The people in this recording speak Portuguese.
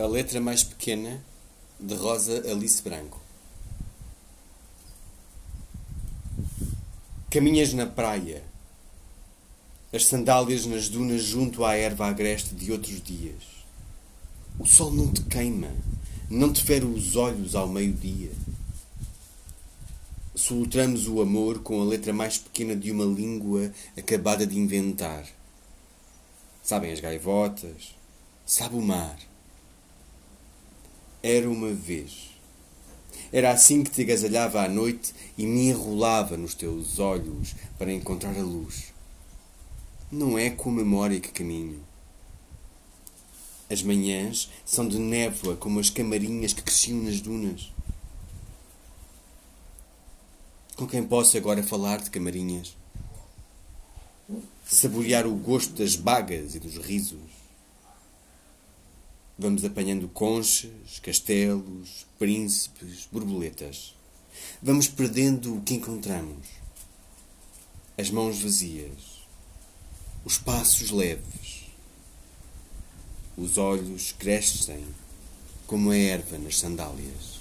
A letra mais pequena de Rosa Alice Branco. Caminhas na praia, as sandálias nas dunas junto à erva agreste de outros dias. O sol não te queima, não te fere os olhos ao meio-dia. Solutramos o amor com a letra mais pequena de uma língua acabada de inventar. Sabem as gaivotas, sabe o mar. Era uma vez. Era assim que te agasalhava à noite e me enrolava nos teus olhos para encontrar a luz. Não é com a memória que caminho. As manhãs são de névoa como as camarinhas que cresciam nas dunas. Com quem posso agora falar de camarinhas? Saborear o gosto das bagas e dos risos Vamos apanhando conchas, castelos, príncipes, borboletas. Vamos perdendo o que encontramos. As mãos vazias, os passos leves. Os olhos crescem como a erva nas sandálias.